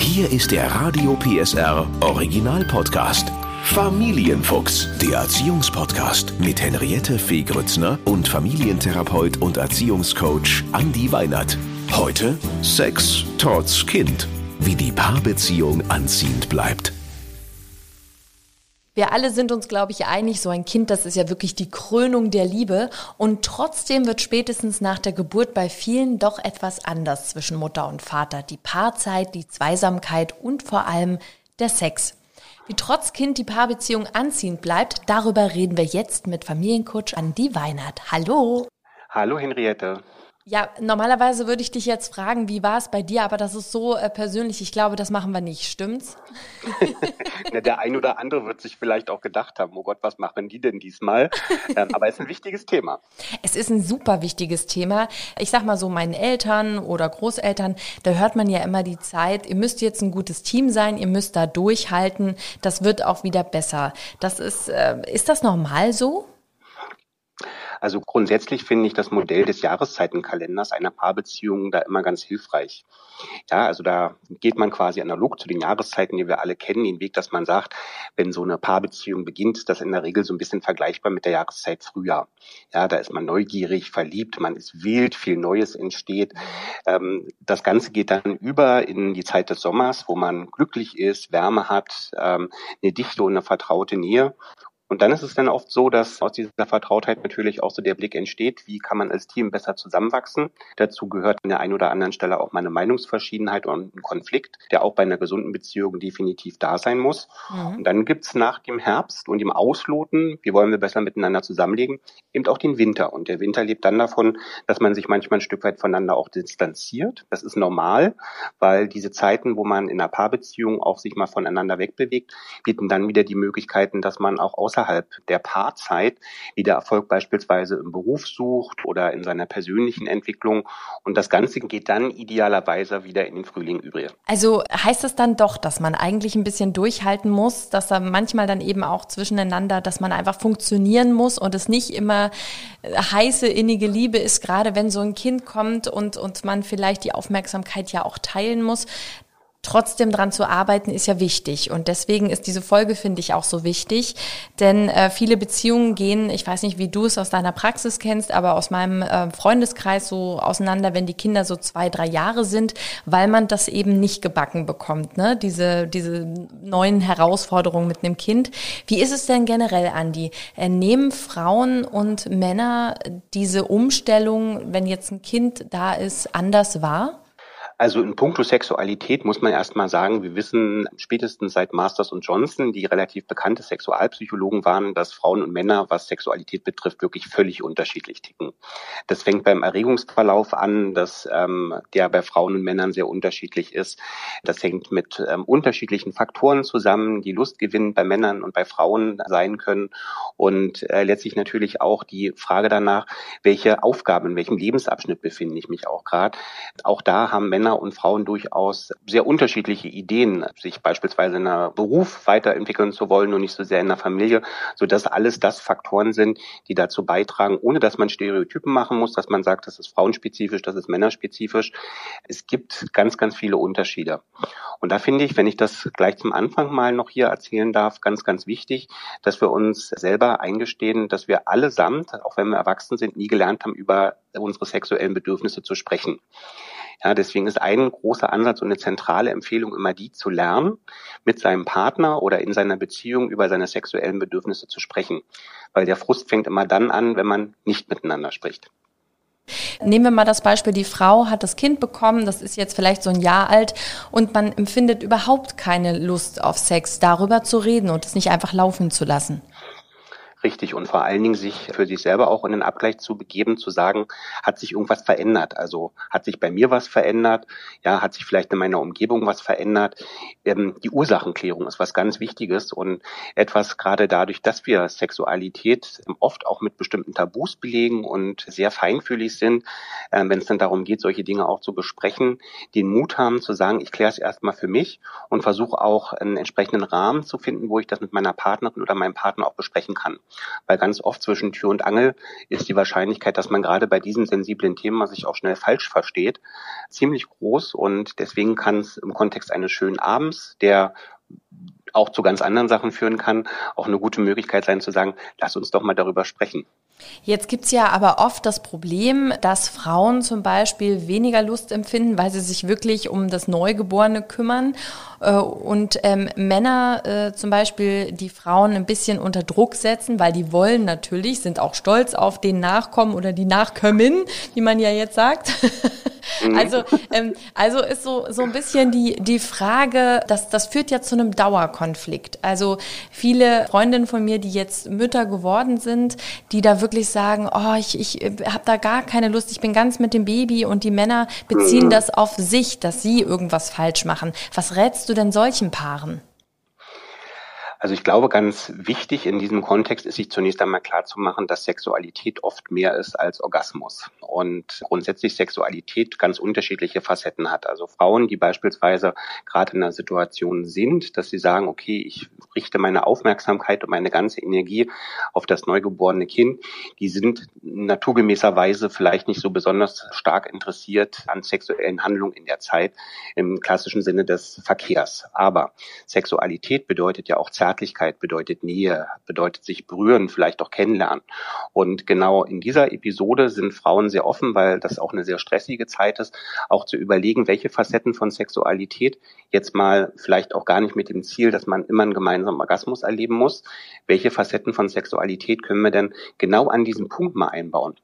Hier ist der Radio PSR Original Podcast. Familienfuchs, der Erziehungspodcast mit Henriette Fee Grützner und Familientherapeut und Erziehungscoach Andi Weinert. Heute Sex trotz Kind. Wie die Paarbeziehung anziehend bleibt. Wir alle sind uns, glaube ich, einig, so ein Kind, das ist ja wirklich die Krönung der Liebe. Und trotzdem wird spätestens nach der Geburt bei vielen doch etwas anders zwischen Mutter und Vater. Die Paarzeit, die Zweisamkeit und vor allem der Sex. Wie trotz Kind die Paarbeziehung anziehend bleibt, darüber reden wir jetzt mit Familiencoach Andi Weinert. Hallo. Hallo Henriette. Ja, normalerweise würde ich dich jetzt fragen, wie war es bei dir, aber das ist so äh, persönlich. Ich glaube, das machen wir nicht, stimmt's? Na, der ein oder andere wird sich vielleicht auch gedacht haben, oh Gott, was machen die denn diesmal? ähm, aber es ist ein wichtiges Thema. Es ist ein super wichtiges Thema. Ich sag mal so, meinen Eltern oder Großeltern, da hört man ja immer die Zeit, ihr müsst jetzt ein gutes Team sein, ihr müsst da durchhalten, das wird auch wieder besser. Das ist, äh, ist das normal so? Also grundsätzlich finde ich das Modell des Jahreszeitenkalenders einer Paarbeziehung da immer ganz hilfreich. Ja, also da geht man quasi analog zu den Jahreszeiten, die wir alle kennen, den Weg, dass man sagt, wenn so eine Paarbeziehung beginnt, ist das in der Regel so ein bisschen vergleichbar mit der Jahreszeit Frühjahr. Ja, da ist man neugierig, verliebt, man ist wild, viel Neues entsteht. Ähm, das Ganze geht dann über in die Zeit des Sommers, wo man glücklich ist, Wärme hat, ähm, eine dichte und eine vertraute Nähe. Und dann ist es dann oft so, dass aus dieser Vertrautheit natürlich auch so der Blick entsteht, wie kann man als Team besser zusammenwachsen. Dazu gehört an der einen oder anderen Stelle auch meine Meinungsverschiedenheit und ein Konflikt, der auch bei einer gesunden Beziehung definitiv da sein muss. Mhm. Und dann gibt's nach dem Herbst und dem Ausloten, wie wollen wir besser miteinander zusammenlegen, eben auch den Winter. Und der Winter lebt dann davon, dass man sich manchmal ein Stück weit voneinander auch distanziert. Das ist normal, weil diese Zeiten, wo man in einer Paarbeziehung auch sich mal voneinander wegbewegt, bieten dann wieder die Möglichkeiten, dass man auch außer außerhalb der Paarzeit wieder Erfolg beispielsweise im Beruf sucht oder in seiner persönlichen Entwicklung. Und das Ganze geht dann idealerweise wieder in den Frühling über. Also heißt das dann doch, dass man eigentlich ein bisschen durchhalten muss, dass da manchmal dann eben auch zwischeneinander, dass man einfach funktionieren muss und es nicht immer heiße, innige Liebe ist, gerade wenn so ein Kind kommt und, und man vielleicht die Aufmerksamkeit ja auch teilen muss, trotzdem dran zu arbeiten, ist ja wichtig. Und deswegen ist diese Folge, finde ich, auch so wichtig. Denn äh, viele Beziehungen gehen, ich weiß nicht, wie du es aus deiner Praxis kennst, aber aus meinem äh, Freundeskreis so auseinander, wenn die Kinder so zwei, drei Jahre sind, weil man das eben nicht gebacken bekommt, ne? Diese, diese neuen Herausforderungen mit einem Kind. Wie ist es denn generell, Andi? Äh, nehmen Frauen und Männer diese Umstellung, wenn jetzt ein Kind da ist, anders wahr? Also in puncto Sexualität muss man erstmal sagen, wir wissen spätestens seit Masters und Johnson, die relativ bekannte Sexualpsychologen waren, dass Frauen und Männer, was Sexualität betrifft, wirklich völlig unterschiedlich ticken. Das fängt beim Erregungsverlauf an, dass ähm, der bei Frauen und Männern sehr unterschiedlich ist. Das hängt mit ähm, unterschiedlichen Faktoren zusammen, die Lustgewinn bei Männern und bei Frauen sein können. Und äh, letztlich natürlich auch die Frage danach, welche Aufgaben, in welchem Lebensabschnitt befinde ich mich auch gerade. Auch da haben Männer Männer und Frauen durchaus sehr unterschiedliche Ideen, sich beispielsweise in einer Beruf weiterentwickeln zu wollen und nicht so sehr in der Familie, so dass alles das Faktoren sind, die dazu beitragen, ohne dass man Stereotypen machen muss, dass man sagt, das ist frauenspezifisch, das ist männerspezifisch. Es gibt ganz, ganz viele Unterschiede. Und da finde ich, wenn ich das gleich zum Anfang mal noch hier erzählen darf, ganz, ganz wichtig, dass wir uns selber eingestehen, dass wir allesamt, auch wenn wir erwachsen sind, nie gelernt haben, über unsere sexuellen Bedürfnisse zu sprechen. Ja, deswegen ist ein großer Ansatz und eine zentrale Empfehlung immer die zu lernen, mit seinem Partner oder in seiner Beziehung über seine sexuellen Bedürfnisse zu sprechen. Weil der Frust fängt immer dann an, wenn man nicht miteinander spricht. Nehmen wir mal das Beispiel, die Frau hat das Kind bekommen, das ist jetzt vielleicht so ein Jahr alt und man empfindet überhaupt keine Lust auf Sex, darüber zu reden und es nicht einfach laufen zu lassen richtig und vor allen Dingen sich für sich selber auch in den Abgleich zu begeben, zu sagen, hat sich irgendwas verändert? Also hat sich bei mir was verändert? Ja, hat sich vielleicht in meiner Umgebung was verändert? Ähm, die Ursachenklärung ist was ganz Wichtiges und etwas gerade dadurch, dass wir Sexualität oft auch mit bestimmten Tabus belegen und sehr feinfühlig sind, äh, wenn es dann darum geht, solche Dinge auch zu besprechen, den Mut haben zu sagen, ich kläre es erstmal für mich und versuche auch einen entsprechenden Rahmen zu finden, wo ich das mit meiner Partnerin oder meinem Partner auch besprechen kann. Weil ganz oft zwischen Tür und Angel ist die Wahrscheinlichkeit, dass man gerade bei diesem sensiblen Thema sich auch schnell falsch versteht, ziemlich groß. Und deswegen kann es im Kontext eines schönen Abends, der auch zu ganz anderen Sachen führen kann, auch eine gute Möglichkeit sein zu sagen, lass uns doch mal darüber sprechen. Jetzt gibt's ja aber oft das Problem, dass Frauen zum Beispiel weniger Lust empfinden, weil sie sich wirklich um das Neugeborene kümmern äh, und ähm, Männer äh, zum Beispiel die Frauen ein bisschen unter Druck setzen, weil die wollen natürlich, sind auch stolz auf den Nachkommen oder die Nachkömmin, wie man ja jetzt sagt. Mhm. also, ähm, also ist so, so ein bisschen die, die Frage, dass das führt ja zu einem Dauerkonflikt. Also viele Freundinnen von mir, die jetzt Mütter geworden sind, die da wirklich sagen, oh, ich, ich habe da gar keine Lust, ich bin ganz mit dem Baby und die Männer beziehen mhm. das auf sich, dass sie irgendwas falsch machen. Was rätst du denn solchen Paaren? Also ich glaube, ganz wichtig in diesem Kontext ist sich zunächst einmal klar zu machen, dass Sexualität oft mehr ist als Orgasmus und grundsätzlich Sexualität ganz unterschiedliche Facetten hat. Also Frauen, die beispielsweise gerade in einer Situation sind, dass sie sagen, okay, ich richte meine Aufmerksamkeit und meine ganze Energie auf das neugeborene Kind, die sind naturgemäßerweise vielleicht nicht so besonders stark interessiert an sexuellen Handlungen in der Zeit im klassischen Sinne des Verkehrs. Aber Sexualität bedeutet ja auch Zärtlichkeit bedeutet Nähe, bedeutet sich berühren, vielleicht auch kennenlernen. Und genau in dieser Episode sind Frauen sehr offen, weil das auch eine sehr stressige Zeit ist, auch zu überlegen, welche Facetten von Sexualität jetzt mal vielleicht auch gar nicht mit dem Ziel, dass man immer einen gemeinsamen Orgasmus erleben muss, welche Facetten von Sexualität können wir denn genau an diesem Punkt mal einbauen.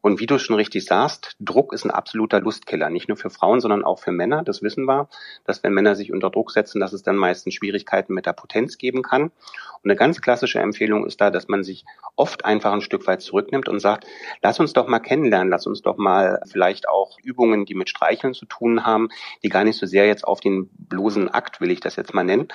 Und wie du schon richtig sagst, Druck ist ein absoluter Lustkiller, nicht nur für Frauen, sondern auch für Männer. Das wissen wir, dass wenn Männer sich unter Druck setzen, dass es dann meistens Schwierigkeiten mit der Potenz geben kann. Und eine ganz klassische Empfehlung ist da, dass man sich oft einfach ein Stück weit zurücknimmt und sagt, lass uns doch mal kennenlernen, lass uns doch mal vielleicht auch Übungen, die mit Streicheln zu tun haben, die gar nicht so sehr jetzt auf den bloßen Akt, will ich das jetzt mal nennen,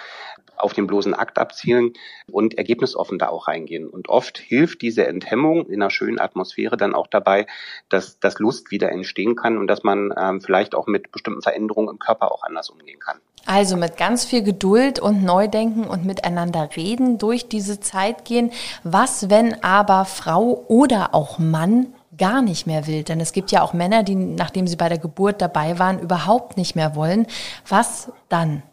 auf den bloßen Akt abzielen und ergebnisoffen da auch reingehen. Und oft hilft diese Enthemmung in einer schönen Atmosphäre dann auch dabei, dass, dass Lust wieder entstehen kann und dass man ähm, vielleicht auch mit bestimmten Veränderungen im Körper auch anders umgehen kann. Also mit ganz viel Geduld und Neudenken und miteinander reden durch diese Zeit gehen. Was, wenn aber Frau oder auch Mann gar nicht mehr will? Denn es gibt ja auch Männer, die, nachdem sie bei der Geburt dabei waren, überhaupt nicht mehr wollen. Was dann?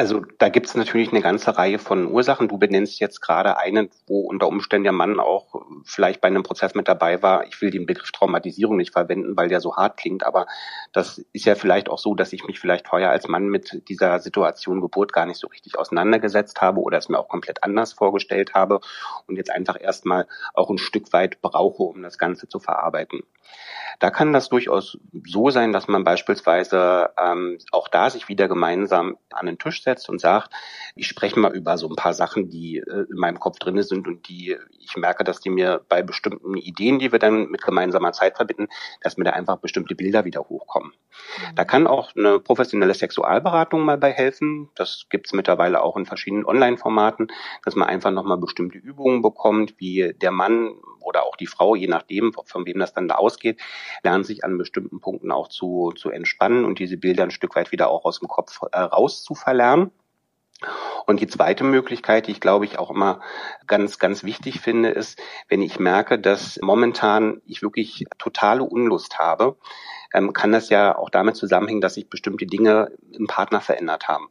Also da gibt es natürlich eine ganze Reihe von Ursachen. Du benennst jetzt gerade eine, wo unter Umständen der Mann auch vielleicht bei einem Prozess mit dabei war. Ich will den Begriff Traumatisierung nicht verwenden, weil der so hart klingt, aber das ist ja vielleicht auch so, dass ich mich vielleicht vorher als Mann mit dieser Situation Geburt gar nicht so richtig auseinandergesetzt habe oder es mir auch komplett anders vorgestellt habe und jetzt einfach erstmal auch ein Stück weit brauche, um das Ganze zu verarbeiten. Da kann das durchaus so sein, dass man beispielsweise ähm, auch da sich wieder gemeinsam an den Tisch setzt und sagt, ich spreche mal über so ein paar Sachen, die äh, in meinem Kopf drinne sind und die ich merke, dass die mir bei bestimmten Ideen, die wir dann mit gemeinsamer Zeit verbinden, dass mir da einfach bestimmte Bilder wieder hochkommen. Mhm. Da kann auch eine professionelle Sexualberatung mal bei helfen. Das gibt's mittlerweile auch in verschiedenen Online-Formaten, dass man einfach nochmal bestimmte Übungen bekommt, wie der Mann oder auch die Frau, je nachdem, von wem das dann da ausgeht, lernen sich an bestimmten Punkten auch zu, zu entspannen und diese Bilder ein Stück weit wieder auch aus dem Kopf äh, raus. Und die zweite Möglichkeit, die ich glaube ich auch immer ganz, ganz wichtig finde, ist, wenn ich merke, dass momentan ich wirklich totale Unlust habe, ähm, kann das ja auch damit zusammenhängen, dass sich bestimmte Dinge im Partner verändert haben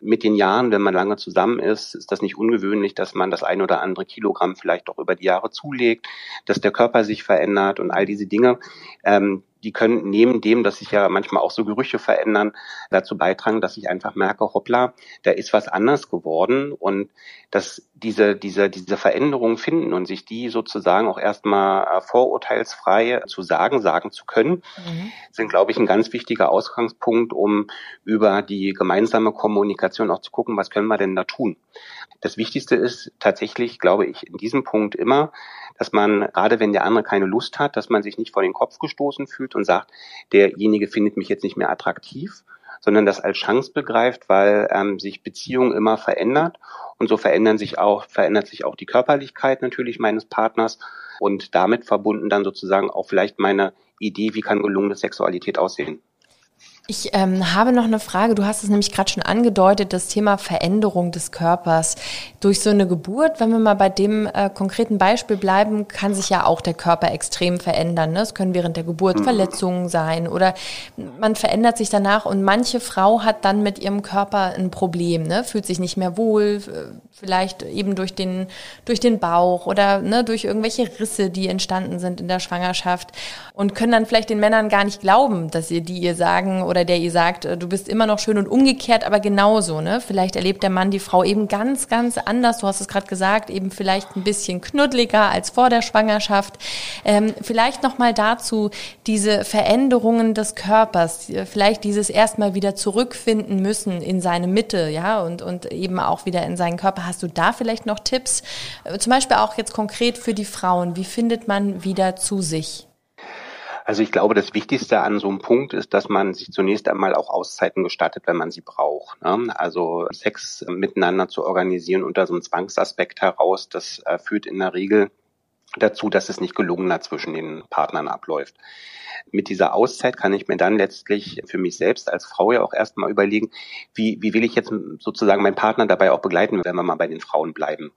mit den Jahren, wenn man lange zusammen ist, ist das nicht ungewöhnlich, dass man das ein oder andere Kilogramm vielleicht auch über die Jahre zulegt, dass der Körper sich verändert und all diese Dinge. Ähm, die können neben dem, dass sich ja manchmal auch so Gerüche verändern, dazu beitragen, dass ich einfach merke, hoppla, da ist was anders geworden und dass diese, diese, diese Veränderungen finden und sich die sozusagen auch erstmal äh, vorurteilsfrei zu sagen, sagen zu können, mhm. sind, glaube ich, ein ganz wichtiger Ausgangspunkt, um über die gemeinsame Kommunikation auch zu gucken, was können wir denn da tun. Das Wichtigste ist tatsächlich, glaube ich, in diesem Punkt immer, dass man, gerade wenn der andere keine Lust hat, dass man sich nicht vor den Kopf gestoßen fühlt und sagt, derjenige findet mich jetzt nicht mehr attraktiv, sondern das als Chance begreift, weil ähm, sich Beziehung immer verändert und so verändern sich auch, verändert sich auch die Körperlichkeit natürlich meines Partners und damit verbunden dann sozusagen auch vielleicht meine Idee, wie kann gelungene Sexualität aussehen. Ich ähm, habe noch eine Frage. Du hast es nämlich gerade schon angedeutet, das Thema Veränderung des Körpers. Durch so eine Geburt, wenn wir mal bei dem äh, konkreten Beispiel bleiben, kann sich ja auch der Körper extrem verändern. Ne? Es können während der Geburt mhm. Verletzungen sein oder man verändert sich danach und manche Frau hat dann mit ihrem Körper ein Problem, ne? fühlt sich nicht mehr wohl, vielleicht eben durch den, durch den Bauch oder ne, durch irgendwelche Risse, die entstanden sind in der Schwangerschaft und können dann vielleicht den Männern gar nicht glauben, dass ihr die ihr sagen oder der ihr sagt, äh, du bist immer noch schön und umgekehrt, aber genauso. Ne? Vielleicht erlebt der Mann die Frau eben ganz, ganz anders. Du hast es gerade gesagt, eben vielleicht ein bisschen knuddeliger als vor der Schwangerschaft. Ähm, vielleicht noch mal dazu diese Veränderungen des Körpers, äh, vielleicht dieses erstmal wieder zurückfinden müssen in seine Mitte, ja, und, und eben auch wieder in seinen Körper Hast du da vielleicht noch Tipps? Äh, zum Beispiel auch jetzt konkret für die Frauen. Wie findet man wieder zu sich? Also ich glaube, das Wichtigste an so einem Punkt ist, dass man sich zunächst einmal auch Auszeiten gestattet, wenn man sie braucht. Ne? Also Sex miteinander zu organisieren unter so einem Zwangsaspekt heraus, das äh, führt in der Regel dazu, dass es nicht gelungener zwischen den Partnern abläuft mit dieser Auszeit kann ich mir dann letztlich für mich selbst als Frau ja auch erstmal überlegen, wie, wie will ich jetzt sozusagen meinen Partner dabei auch begleiten, wenn wir mal bei den Frauen bleiben.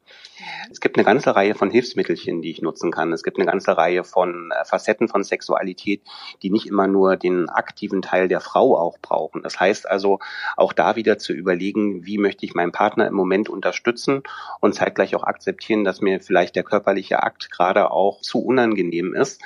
Es gibt eine ganze Reihe von Hilfsmittelchen, die ich nutzen kann. Es gibt eine ganze Reihe von äh, Facetten von Sexualität, die nicht immer nur den aktiven Teil der Frau auch brauchen. Das heißt also, auch da wieder zu überlegen, wie möchte ich meinen Partner im Moment unterstützen und zeitgleich auch akzeptieren, dass mir vielleicht der körperliche Akt gerade auch zu unangenehm ist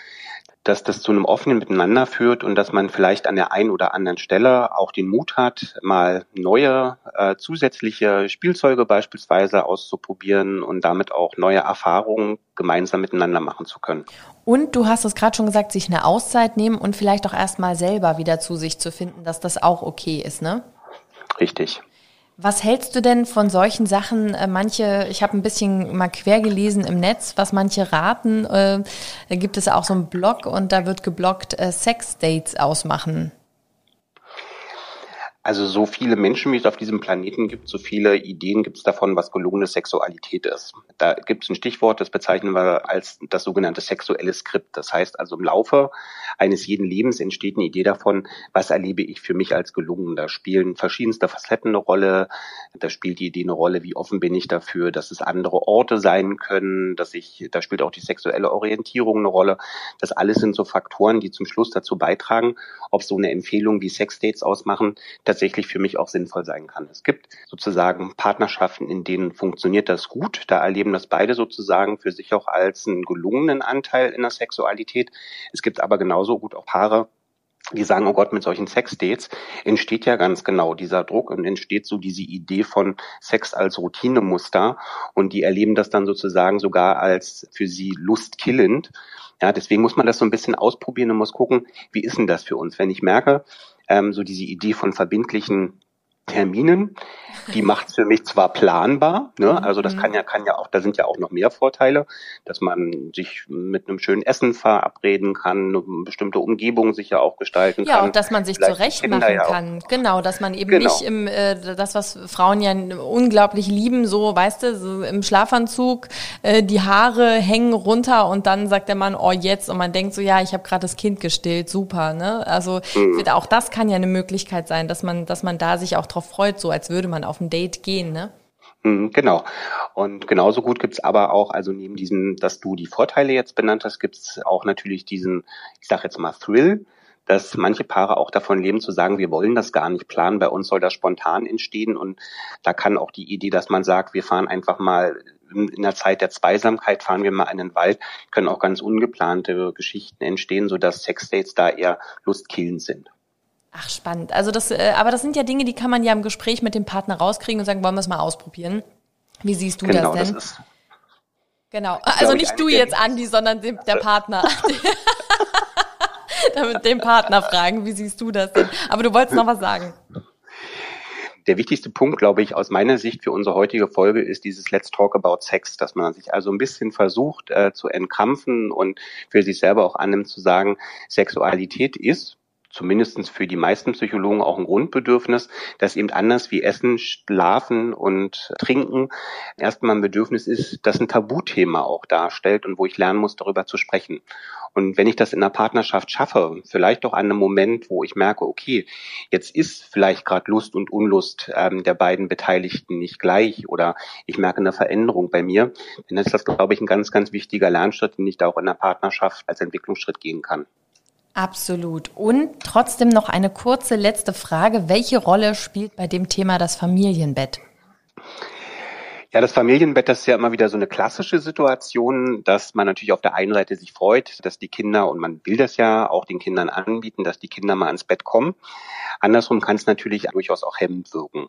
dass das zu einem offenen Miteinander führt und dass man vielleicht an der einen oder anderen Stelle auch den Mut hat, mal neue äh, zusätzliche Spielzeuge beispielsweise auszuprobieren und damit auch neue Erfahrungen gemeinsam miteinander machen zu können. Und du hast es gerade schon gesagt, sich eine Auszeit nehmen und vielleicht auch erstmal selber wieder zu sich zu finden, dass das auch okay ist, ne? Richtig. Was hältst du denn von solchen Sachen? Äh, manche, ich habe ein bisschen mal quer gelesen im Netz, was manche raten. Äh, da gibt es auch so einen Blog und da wird geblockt, äh, Sex-Dates ausmachen. Also so viele Menschen, wie es auf diesem Planeten gibt, so viele Ideen gibt es davon, was gelungene Sexualität ist. Da gibt es ein Stichwort, das bezeichnen wir als das sogenannte sexuelle Skript. Das heißt also im Laufe eines jeden Lebens entsteht eine Idee davon, was erlebe ich für mich als gelungen. Da spielen verschiedenste Facetten eine Rolle. Da spielt die Idee eine Rolle, wie offen bin ich dafür, dass es andere Orte sein können, dass ich, da spielt auch die sexuelle Orientierung eine Rolle. Das alles sind so Faktoren, die zum Schluss dazu beitragen, ob so eine Empfehlung wie Sexdates ausmachen, tatsächlich für mich auch sinnvoll sein kann. Es gibt sozusagen Partnerschaften, in denen funktioniert das gut. Da erleben das beide sozusagen für sich auch als einen gelungenen Anteil in der Sexualität. Es gibt aber genauso gut auch Paare, die sagen, oh Gott, mit solchen Sexdates entsteht ja ganz genau dieser Druck und entsteht so diese Idee von Sex als Routinemuster und die erleben das dann sozusagen sogar als für sie lustkillend. Ja, deswegen muss man das so ein bisschen ausprobieren und muss gucken, wie ist denn das für uns? Wenn ich merke, ähm, so diese Idee von verbindlichen Terminen. Die macht es für mich zwar planbar, ne? also das kann mhm. ja, kann ja auch, da sind ja auch noch mehr Vorteile, dass man sich mit einem schönen Essen verabreden kann, eine bestimmte Umgebung sich ja auch gestalten ja, kann. Ja, und dass man sich zurecht machen ja kann. Genau, dass man eben genau. nicht im, äh, das, was Frauen ja unglaublich lieben, so, weißt du, so im Schlafanzug, äh, die Haare hängen runter und dann sagt der Mann, oh jetzt, und man denkt so, ja, ich habe gerade das Kind gestillt, super, ne? Also mhm. auch das kann ja eine Möglichkeit sein, dass man, dass man da sich auch drauf freut, so als würde man auf ein Date gehen, ne? Mhm, genau. Und genauso gut gibt's aber auch, also neben diesem, dass du die Vorteile jetzt benannt hast, gibt's auch natürlich diesen, ich sage jetzt mal, Thrill, dass manche Paare auch davon leben zu sagen, wir wollen das gar nicht planen, bei uns soll das spontan entstehen. Und da kann auch die Idee, dass man sagt, wir fahren einfach mal in der Zeit der Zweisamkeit, fahren wir mal in den Wald, können auch ganz ungeplante Geschichten entstehen, sodass Sexdates da eher lustkillend sind. Ach, spannend. Also das, äh, aber das sind ja Dinge, die kann man ja im Gespräch mit dem Partner rauskriegen und sagen, wollen wir es mal ausprobieren. Wie siehst du genau, das denn? Das ist, genau. Also nicht du jetzt, Andi, sondern dem, der Partner. Damit dem Partner fragen, wie siehst du das denn? Aber du wolltest noch was sagen. Der wichtigste Punkt, glaube ich, aus meiner Sicht für unsere heutige Folge ist dieses Let's Talk About Sex, dass man sich also ein bisschen versucht äh, zu entkrampfen und für sich selber auch annimmt zu sagen, Sexualität ist zumindestens für die meisten Psychologen auch ein Grundbedürfnis, das eben anders wie Essen, Schlafen und Trinken erstmal ein Bedürfnis ist, das ein Tabuthema auch darstellt und wo ich lernen muss, darüber zu sprechen. Und wenn ich das in der Partnerschaft schaffe, vielleicht auch an einem Moment, wo ich merke, okay, jetzt ist vielleicht gerade Lust und Unlust ähm, der beiden Beteiligten nicht gleich oder ich merke eine Veränderung bei mir, dann ist das, glaube ich, ein ganz, ganz wichtiger Lernschritt, den ich da auch in der Partnerschaft als Entwicklungsschritt gehen kann. Absolut. Und trotzdem noch eine kurze letzte Frage. Welche Rolle spielt bei dem Thema das Familienbett? Ja, das Familienbett, das ist ja immer wieder so eine klassische Situation, dass man natürlich auf der einen Seite sich freut, dass die Kinder, und man will das ja auch den Kindern anbieten, dass die Kinder mal ans Bett kommen. Andersrum kann es natürlich durchaus auch hemmend wirken.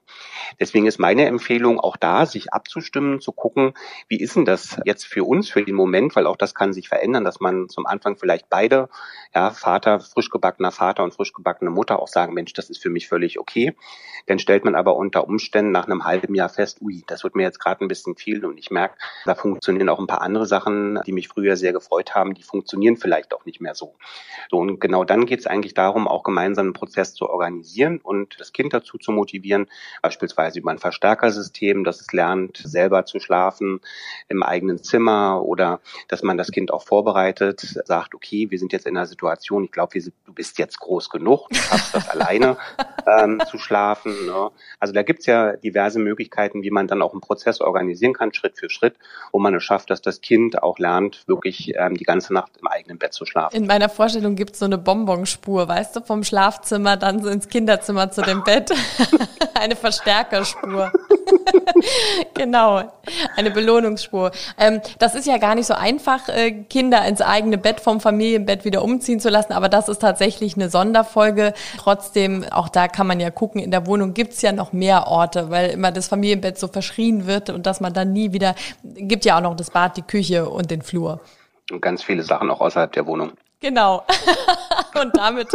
Deswegen ist meine Empfehlung auch da, sich abzustimmen, zu gucken, wie ist denn das jetzt für uns, für den Moment, weil auch das kann sich verändern, dass man zum Anfang vielleicht beide, ja, Vater, frisch gebackener Vater und frisch gebackene Mutter auch sagen, Mensch, das ist für mich völlig okay. Dann stellt man aber unter Umständen nach einem halben Jahr fest, ui, das wird mir jetzt gerade ein bisschen viel und ich merke, da funktionieren auch ein paar andere Sachen, die mich früher sehr gefreut haben, die funktionieren vielleicht auch nicht mehr so. So und genau dann geht es eigentlich darum, auch gemeinsam einen Prozess zu organisieren organisieren und das Kind dazu zu motivieren, beispielsweise über ein Verstärkersystem, dass es lernt, selber zu schlafen im eigenen Zimmer oder dass man das Kind auch vorbereitet, sagt, okay, wir sind jetzt in einer Situation, ich glaube, du bist jetzt groß genug, du schaffst das alleine ähm, zu schlafen. Ne? Also da gibt's ja diverse Möglichkeiten, wie man dann auch einen Prozess organisieren kann, Schritt für Schritt, wo man es schafft, dass das Kind auch lernt, wirklich ähm, die ganze Nacht im eigenen Bett zu schlafen. In meiner Vorstellung gibt's so eine Bonbonspur, weißt du, vom Schlafzimmer dann ins Kinderzimmer zu dem Bett. eine Verstärkerspur. genau, eine Belohnungsspur. Ähm, das ist ja gar nicht so einfach, äh, Kinder ins eigene Bett vom Familienbett wieder umziehen zu lassen, aber das ist tatsächlich eine Sonderfolge. Trotzdem, auch da kann man ja gucken, in der Wohnung gibt's ja noch mehr Orte, weil immer das Familienbett so verschrien wird und dass man dann nie wieder, gibt ja auch noch das Bad, die Küche und den Flur. Und ganz viele Sachen auch außerhalb der Wohnung. Genau. und damit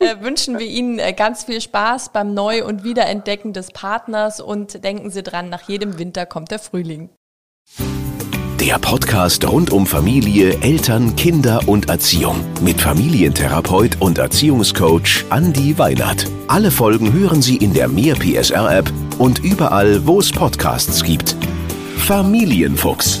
äh, wünschen wir Ihnen äh, ganz viel Spaß beim Neu- und Wiederentdecken des Partners und denken Sie dran, nach jedem Winter kommt der Frühling. Der Podcast rund um Familie, Eltern, Kinder und Erziehung mit Familientherapeut und Erziehungscoach Andi Weinert. Alle Folgen hören Sie in der Mehr PSR App und überall, wo es Podcasts gibt. Familienfuchs,